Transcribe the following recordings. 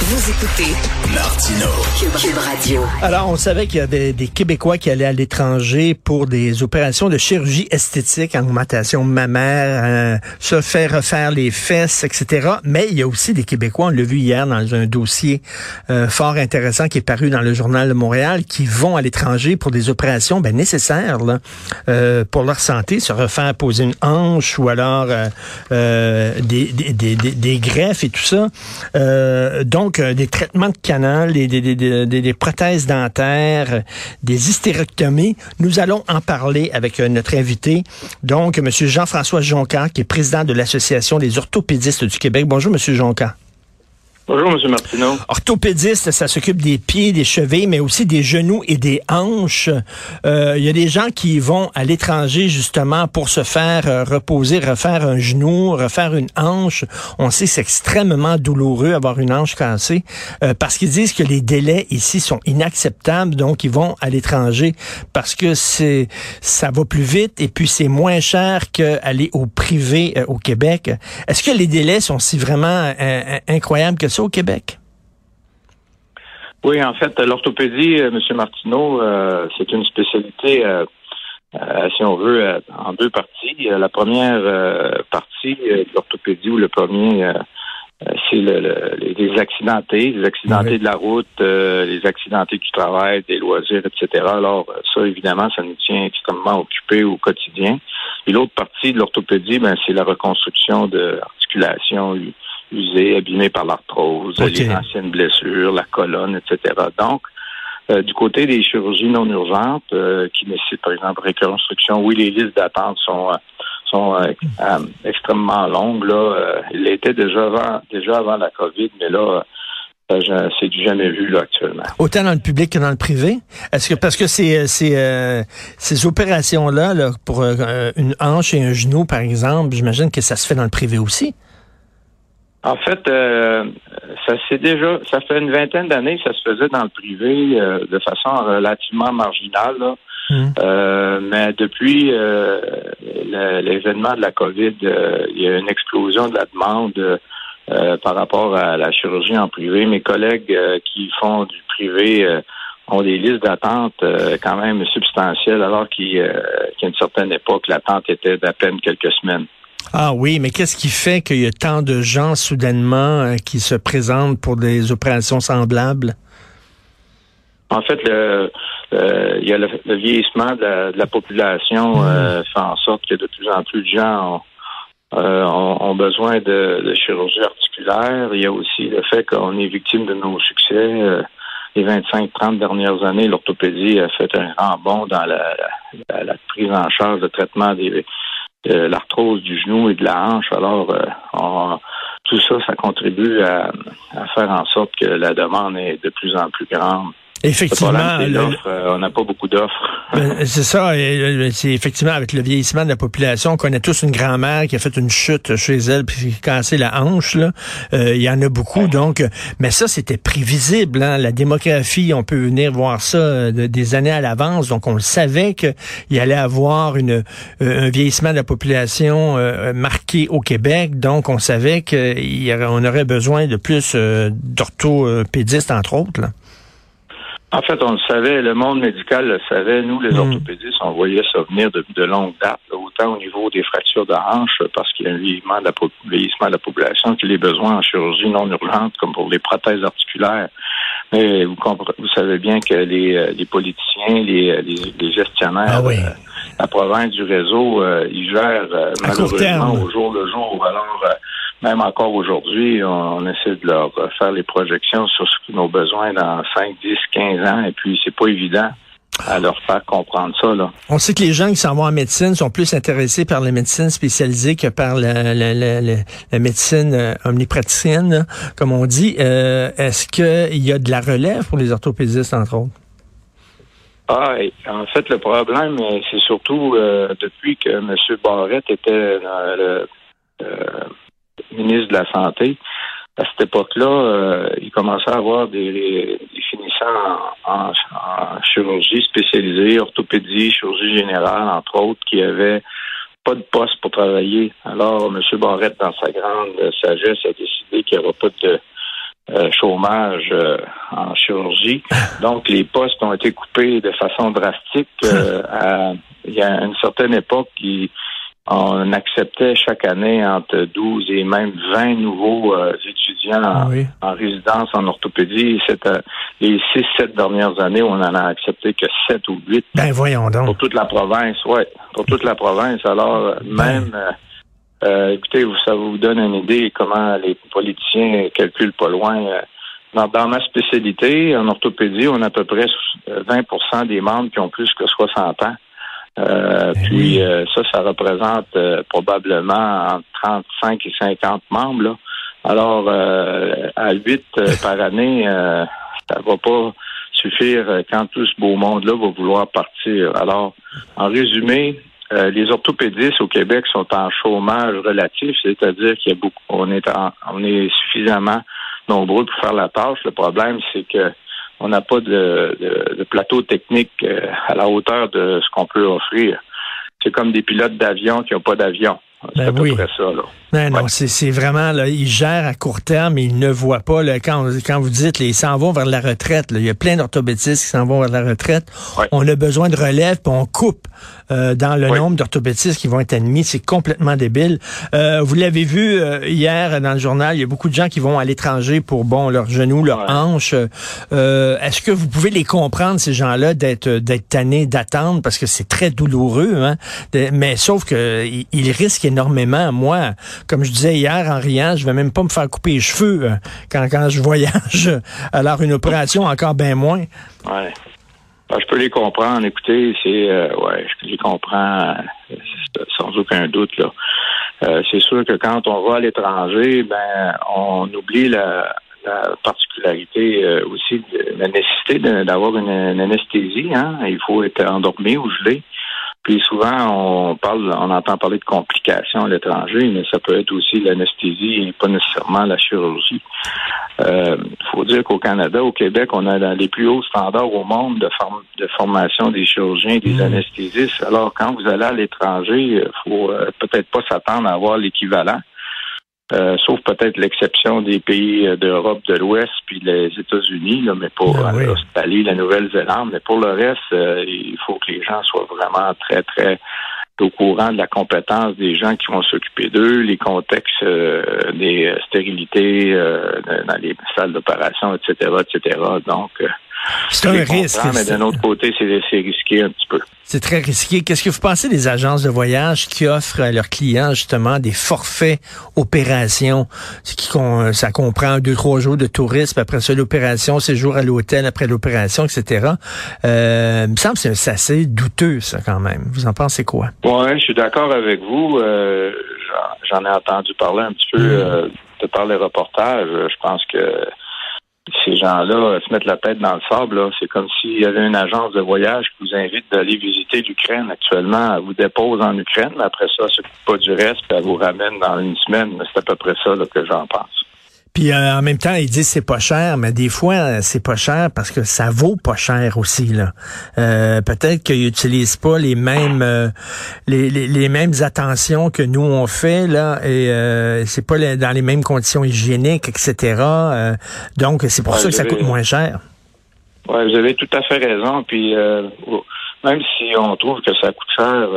Vous écoutez Martino. Cube, Radio. Alors, on savait qu'il y avait des Québécois qui allaient à l'étranger pour des opérations de chirurgie esthétique, augmentation mammaire, euh, se faire refaire les fesses, etc. Mais il y a aussi des Québécois, on l'a vu hier dans un dossier euh, fort intéressant qui est paru dans le Journal de Montréal, qui vont à l'étranger pour des opérations ben, nécessaires là, euh, pour leur santé, se refaire poser une hanche ou alors des, des, des, des, greffes et tout ça. donc, donc euh, des traitements de canal, des, des, des, prothèses dentaires, des hystérectomies. Nous allons en parler avec euh, notre invité, donc M. Jean-François Jonca, qui est président de l'Association des orthopédistes du Québec. Bonjour, M. Jonca. Bonjour, M. Martineau. Orthopédiste, ça s'occupe des pieds, des chevilles, mais aussi des genoux et des hanches. Euh, il y a des gens qui vont à l'étranger justement pour se faire euh, reposer, refaire un genou, refaire une hanche. On sait que c'est extrêmement douloureux avoir une hanche cassée euh, parce qu'ils disent que les délais ici sont inacceptables, donc ils vont à l'étranger parce que c'est ça va plus vite et puis c'est moins cher qu'aller au privé au Québec. Est-ce que les délais sont si vraiment incroyables que ça? au Québec? Oui, en fait, l'orthopédie, euh, M. Martineau, euh, c'est une spécialité, euh, si on veut, en deux parties. La première partie de l'orthopédie, ou le premier, c'est les accidentés, les accidentés de la route, les accidentés du travail, des loisirs, etc. Alors, ça, évidemment, ça nous tient extrêmement occupés au quotidien. Et l'autre partie de l'orthopédie, ben, c'est la reconstruction de l'articulation, usé, abîmé par l'arthrose, les anciennes blessures, la colonne, etc. Donc, euh, du côté des chirurgies non urgentes euh, qui nécessitent, par exemple, reconstruction, oui, les listes d'attente sont euh, sont extrêmement longues. Là, il était déjà avant, déjà avant la COVID, mais là, c'est du jamais vu là actuellement. Autant dans le public que dans le privé? Est-ce que parce que ces ces, ces opérations là, là pour une hanche et un genou par exemple, j'imagine que ça se fait dans le privé aussi. En fait, euh, ça c'est déjà, ça fait une vingtaine d'années que ça se faisait dans le privé euh, de façon relativement marginale. Mmh. Euh, mais depuis l'événement de la COVID, il y a une explosion de la demande par rapport à la chirurgie en privé. Mes collègues qui font du privé ont des listes d'attente quand même substantielles, alors qu'à une certaine époque, l'attente était d'à peine quelques semaines. Ah oui, mais qu'est-ce qui fait qu'il y a tant de gens soudainement euh, qui se présentent pour des opérations semblables? En fait, le, il y a le, vieillissement de la, population mmh. euh, fait en sorte que de plus en plus de gens ont, euh, besoin de, chirurgie articulaire. Il y a aussi le fait qu'on est victime de nos succès. les 25-30 dernières années, l'orthopédie a fait un grand bond dans la, la, prise en charge de traitement des, l'arthrose du genou et de la hanche. Alors, euh, tout ça, ça contribue à, faire en sorte que la demande est de plus en plus grande. Effectivement. Euh, on n'a pas beaucoup d'offres. Ben, c'est ça. C'est effectivement avec le vieillissement de la population. On connaît tous une grand-mère qui a fait une chute chez elle puis qui a cassé la hanche. Là. Euh, il y en a beaucoup. Donc, mais ça, c'était prévisible. Hein. La démographie, on peut venir voir ça euh, des années à l'avance. Donc, on le savait qu'il allait avoir une, un vieillissement de la population marqué au Québec. Donc, on savait qu'on aurait besoin de plus d'orthopédistes, entre autres. Là. En fait, on le savait, le monde médical le savait. Nous, les hmm. orthopédistes, on voyait ça venir de, de longue date, autant au niveau des fractures de hanche, parce qu'il y a un vieillissement de la, vieillissement de la population, que les besoins en chirurgie non urgente, comme pour les prothèses articulaires. Mais vous, vous savez bien que les, euh, les politiciens, les, les, gestionnaires, ah euh, la province du réseau, euh, ils gèrent malheureusement au jour le jour. Alors, même encore aujourd'hui, on, essaie de leur faire les projections sur ce nos besoins dans 5, 10, 15 ans, et puis c'est pas évident à leur faire comprendre ça. Là. On sait que les gens qui s'en vont en médecine sont plus intéressés par la médecine spécialisée que par la, la, la, la médecine euh, omnipraticienne, comme on dit. Euh, Est-ce qu'il y a de la relève pour les orthopédistes, entre autres? Ah, en fait, le problème, euh, c'est surtout euh, depuis que M. Barrett était dans le, ministre de la Santé, à cette époque-là, euh, il commençait à avoir des, finissants en, chirurgie spécialisée, orthopédie, chirurgie générale, entre autres, qui avaient pas de poste pour travailler. Alors, M. Barrette, dans sa grande sagesse, a décidé qu'il n'y aura pas de euh, chômage euh, en chirurgie. Donc, les postes ont été coupés de façon drastique. Il y a une certaine époque, qui, on acceptait chaque année entre 12 et même 20 nouveaux étudiants Ah en, résidence en orthopédie. C'était les 6-7 dernières années, on en a accepté que 7 ou 8. Ben voyons donc. Pour toute la province, oui. Pour toute la province. Alors, même... Euh, écoutez, ça vous donne une idée comment les politiciens calculent pas loin. Euh, dans, ma spécialité, en orthopédie, on a à peu près 20% des membres qui ont plus que 60 ans. Euh, ben puis ça, ça représente probablement entre 35 et 50 membres. Là. Alors, à 8 par année, ça va pas suffire quand tout ce beau monde-là va vouloir partir. Alors, en résumé, euh, les orthopédistes au Québec sont en chômage relatif, c'est-à-dire qu'il y a beaucoup, on est, on est suffisamment nombreux pour faire la tâche. Le problème, c'est que on n'a pas de, de, plateau technique euh, à la hauteur de ce qu'on peut offrir. C'est comme des pilotes d'avion qui n'ont pas d'avion. C'est ben à peu oui. près ça. Là. Non, non, c'est vraiment, là, ils gèrent à court terme, ils ne voient pas, là, quand, quand vous dites, ils s'en vont vers la retraite, là, il y a plein d'orthopédistes qui s'en vont vers la retraite. On a besoin de relève, puis on coupe euh, dans le nombre d'orthopédistes qui vont être admis. C'est complètement débile. Euh, vous l'avez vu euh, hier dans le journal, il y a beaucoup de gens qui vont à l'étranger pour, bon, leurs genoux, leurs hanches. Euh, est-ce que vous pouvez les comprendre, ces gens-là, d'être d'être tannés, d'attendre, parce que c'est très douloureux, hein? mais sauf que ils risquent énormément. Moi, comme je disais hier en riant, je vais même pas me faire couper les cheveux quand, quand je voyage. Alors une opération encore bien moins. Ouais. Ben, je peux les comprendre. Écoutez, c'est euh, ouais, je les comprends euh, sans aucun doute là. c'est sûr que quand on va à l'étranger, ben on oublie la, particularité aussi de la nécessité d'avoir une, une, anesthésie. Hein? Il faut être endormi ou gelé. Puis souvent, on parle, on entend parler de complications à l'étranger, mais ça peut être aussi l'anesthésie et pas nécessairement la chirurgie. Il euh, faut dire qu'au Canada, au Québec, on a les plus hauts standards au monde de, de formation des chirurgiens, des mmh. anesthésistes. Alors, quand vous allez à l'étranger, il faut euh, peut-être pas s'attendre à avoir l'équivalent. Euh, sauf peut-être l'exception des pays euh, d'Europe de l'Ouest puis les États-Unis, mais pour ah l'Australie, la Nouvelle-Zélande. Mais pour le reste, euh, il faut que les gens soient vraiment très, très au courant de la compétence des gens qui vont s'occuper d'eux, les contextes des stérilités dans les salles d'opération, etc., etc. Donc, c'est un risque. Mais d'un autre côté, c'est risqué un petit peu. C'est très risqué. Qu'est-ce que vous pensez des agences de voyage qui offrent à leurs clients justement des forfaits opérations? Qui, ça comprend deux, trois jours de tourisme, après ça l'opération, séjour à l'hôtel après l'opération, etc. Euh, il me semble que c'est assez douteux, ça, quand même. Vous en pensez quoi? Oui, je suis d'accord avec vous. Euh, J'en ai entendu parler un petit peu mm. euh, de par les reportages. Je pense que ces gens-là se mettent la tête dans le sable. C'est comme s'il y avait une agence de voyage qui vous invite d'aller visiter l'Ukraine actuellement. Elle vous dépose en Ukraine, mais après ça, elle s'occupe pas du reste, puis elle vous ramène dans une semaine. C'est à peu près ça que j'en pense. Puis euh, en même temps, ils disent c'est pas cher, mais des fois euh, c'est pas cher parce que ça vaut pas cher aussi là. Euh, peut-être qu'ils utilisent pas les mêmes les, les, mêmes attentions que nous on fait là et c'est pas dans les mêmes conditions hygiéniques etc. donc c'est pour ça que ça coûte moins cher. Oui, vous avez tout à fait raison. Puis même si on trouve que ça coûte cher,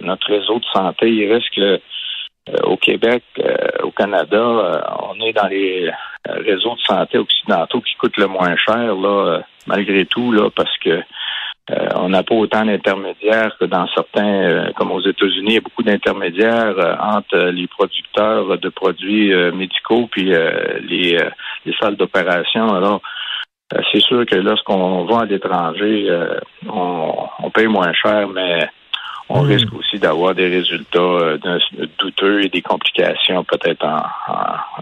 notre réseau de santé, il reste que euh, au Québec, euh, au Canada, euh, on est dans les réseaux de santé occidentaux qui coûtent le moins cher, là, malgré tout, là, parce que on n'a pas autant d'intermédiaires que dans certains, comme aux États-Unis, il y a beaucoup d'intermédiaires entre les producteurs de produits médicaux puis les, les salles d'opération. Alors, c'est sûr que lorsqu'on va à l'étranger, on, on paye moins cher, mais on hmm. risque aussi d'avoir des résultats euh, douteux et des complications peut-être en,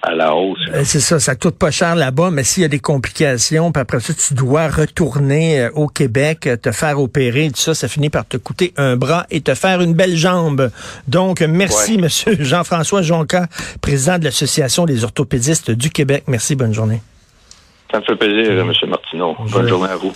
à la hausse. Euh, c'est ça, ça coûte pas cher là-bas, mais s'il y a des complications, puis après ça, tu dois retourner euh, au Québec, te faire opérer, tout ça, ça finit par te coûter un bras et te faire une belle jambe. Donc, merci, Monsieur Jean-François Jonca, président de l'Association des orthopédistes du Québec. Merci, bonne journée. Ça me fait plaisir, M. Martineau. Bonne journée à vous.